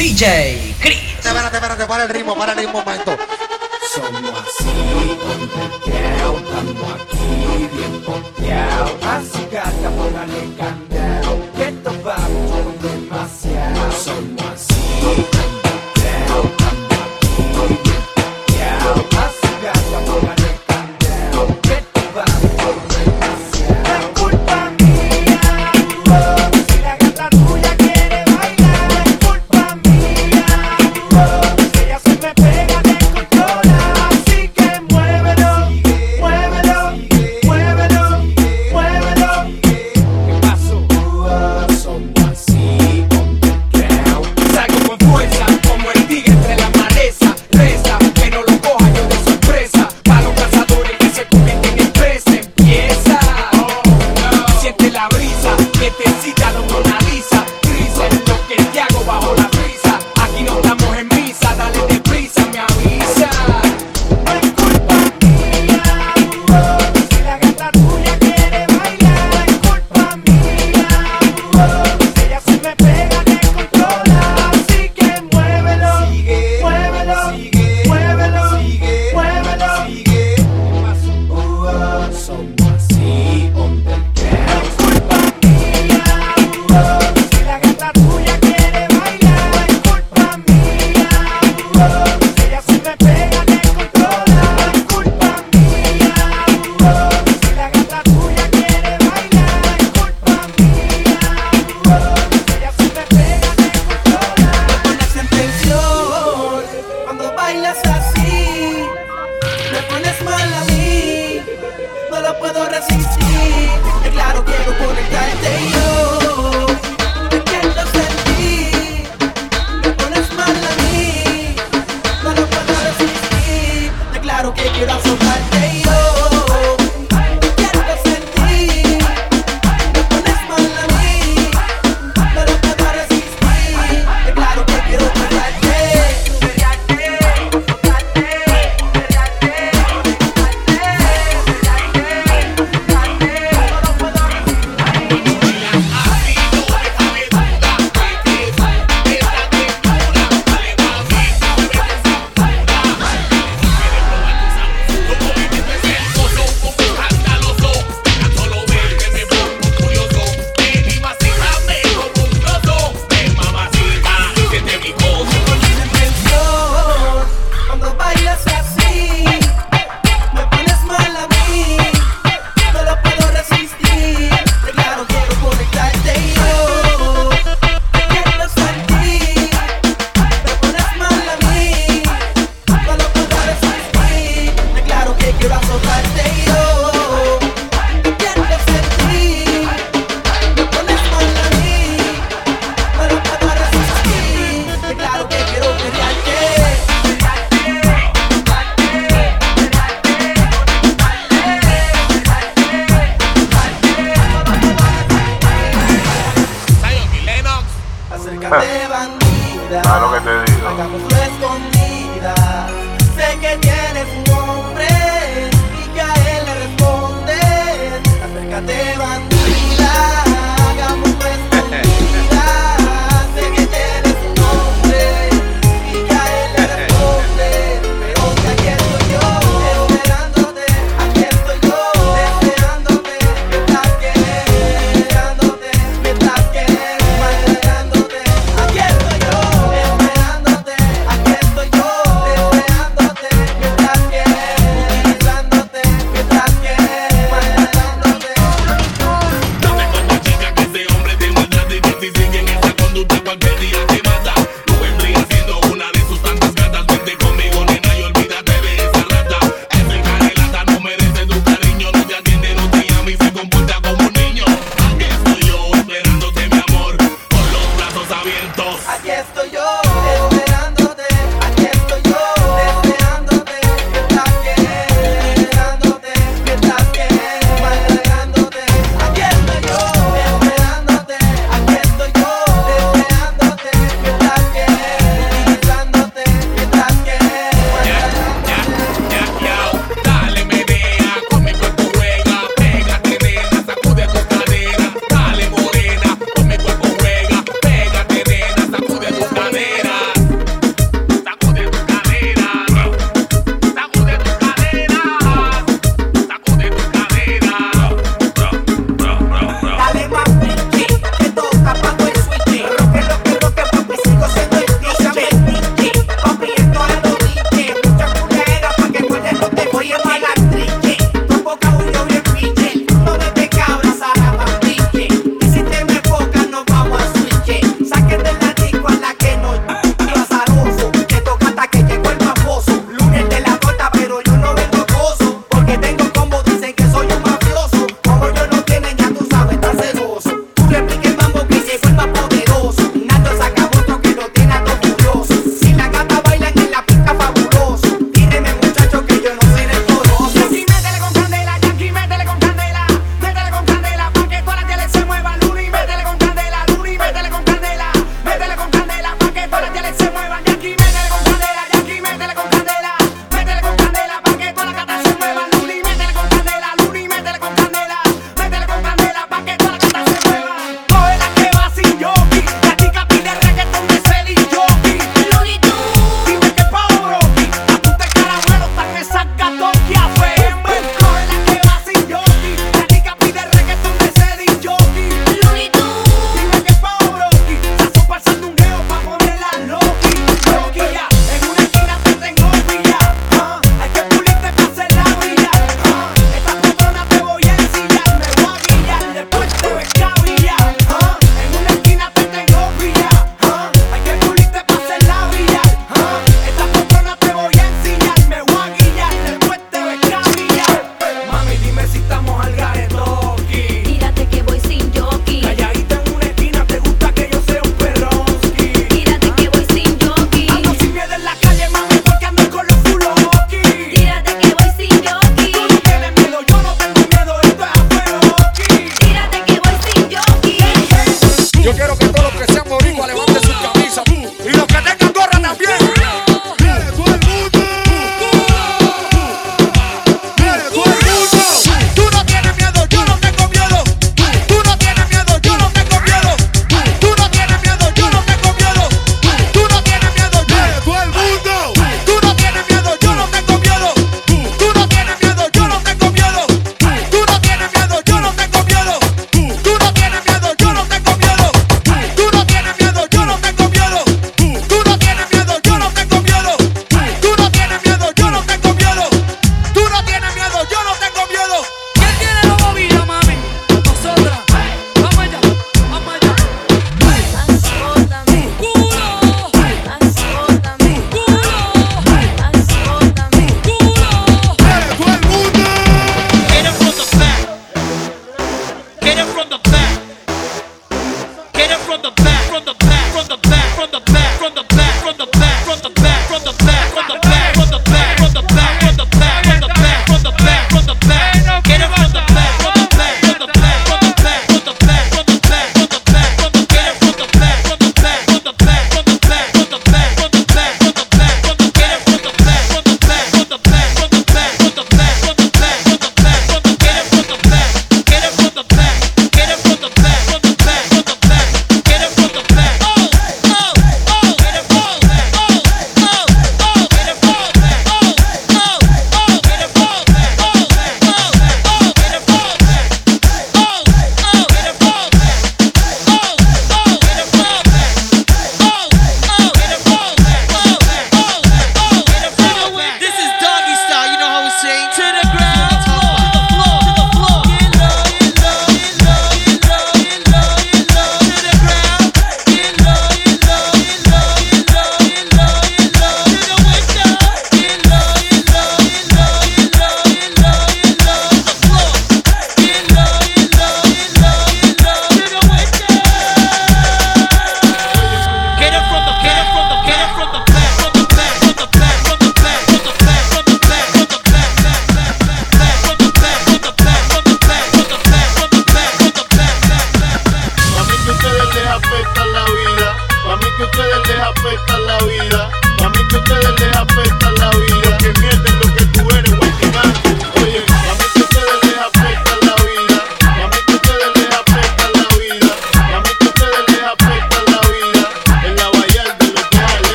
DJ Chris. Espérate, espérate, para el ritmo, para el ritmo un momento. Somos así, con el estamos aquí, bien poteado. Así que hasta póngale candela.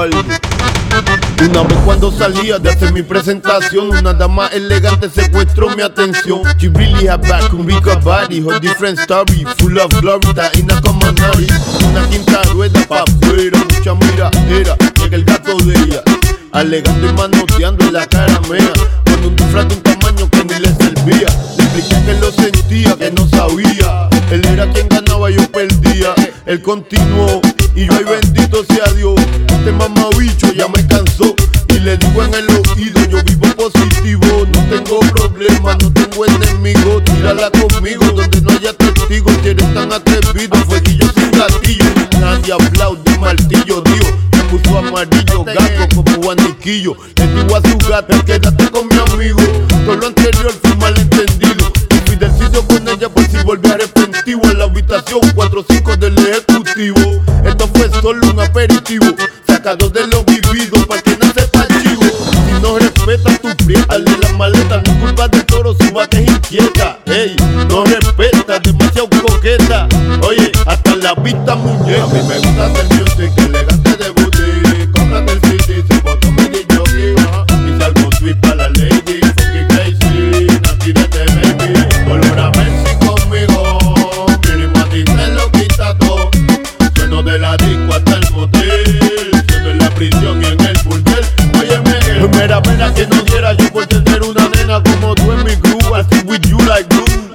Una vez cuando salía de hacer mi presentación, una dama elegante secuestró mi atención. She really had back, un rico body, her different story, full of glory, está in a comanari. Una quinta rueda pa' afuera, mucha miradera, llega el gato de ella, alegando y manoteando en la cara mea, con un disfraz de un tamaño que ni le servía. Le expliqué que lo sentía, que no sabía. Él era quien ganaba, yo perdía. Él continuó y yo, ay bendito sea Dios. Este mamabicho ya me cansó. Y le digo en el oído, yo vivo positivo. No tengo problemas, no tengo enemigos. Tírala conmigo donde no haya testigos. Si eres tan atrevido, fueguillo sin gatillo. Nadie aplaude, martillo, Dios. Me puso amarillo, gato como guaniquillo. Le digo a su gata, quédate con mi amigo. Todo lo anterior fue malentendido. Y fui del sitio con ella por si volví arrepentivo. En la habitación 4-5 del ejecutivo. Solo un aperitivo. Sacado de lo vivido para que no sepa chivo. Si no respetas tu prieta, de la maleta. No es culpa del toro, su es inquieta. Ey, no respeta, demasiado coqueta. Oye, hasta la vista muñeca. A mí me gusta hacer music elegante de booty. Cómprate el CD, se botó mi ajá. Y salgo sweet para la lady.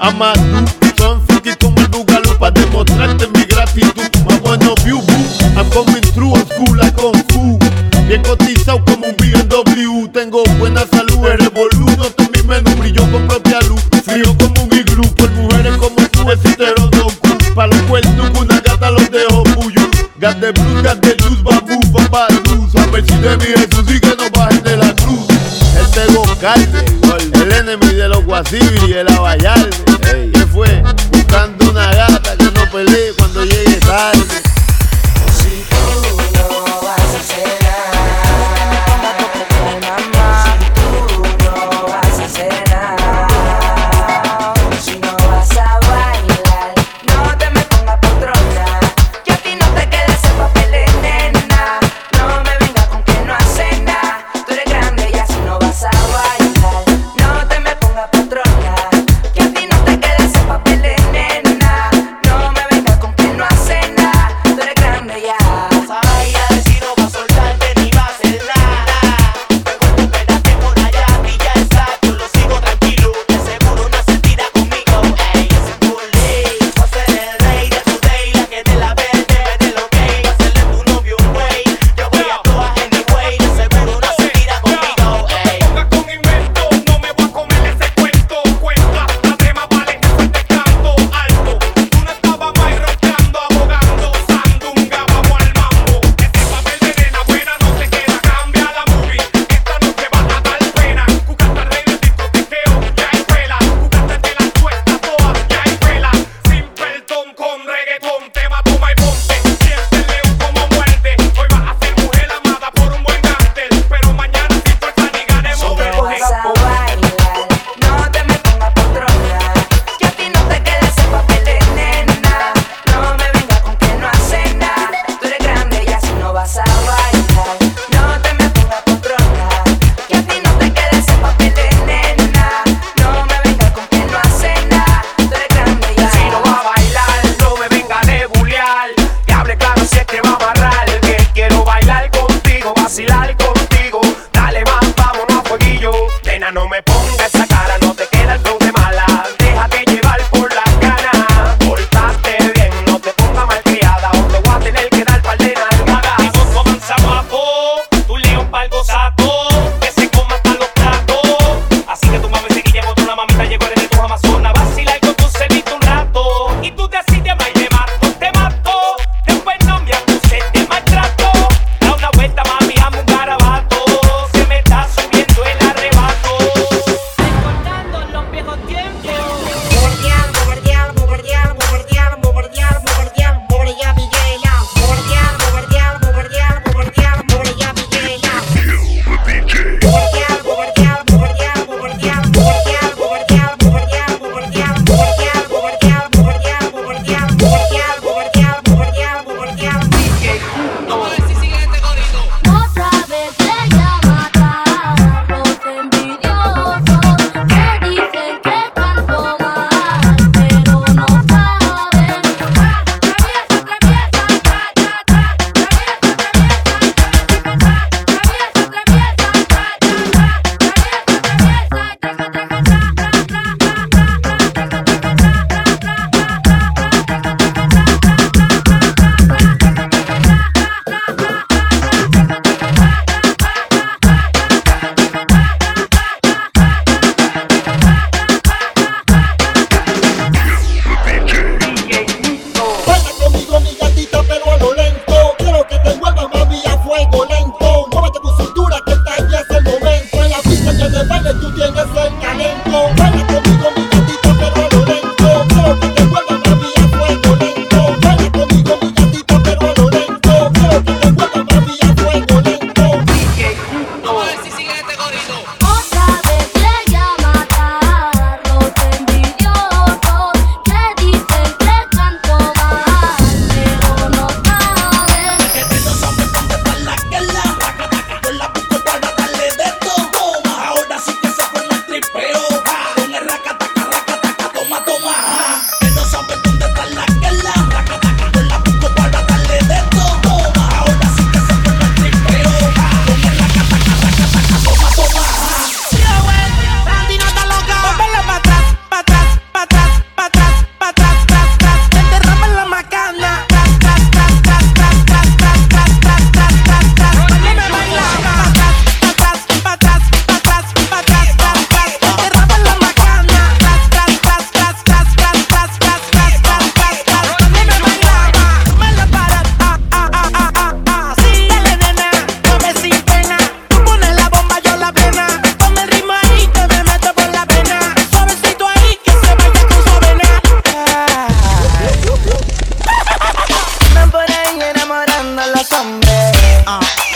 Glue. I'm a do. Son funky como el Boogaloo. Pa' demostrarte mi gratitud. Más bueno view, boo. I'm coming through school like Kung Fu. Bien cotizado como un BMW. Tengo buena salud, revolú. No en mi menú, brillo con propia luz. Frío como un iglú. Por mujeres como tú, es heterodocu. Pa' los cuernos, una gata los dejo puyo. Got the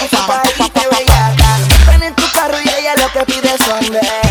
Su. Ven en tu carro y ella lo que pide es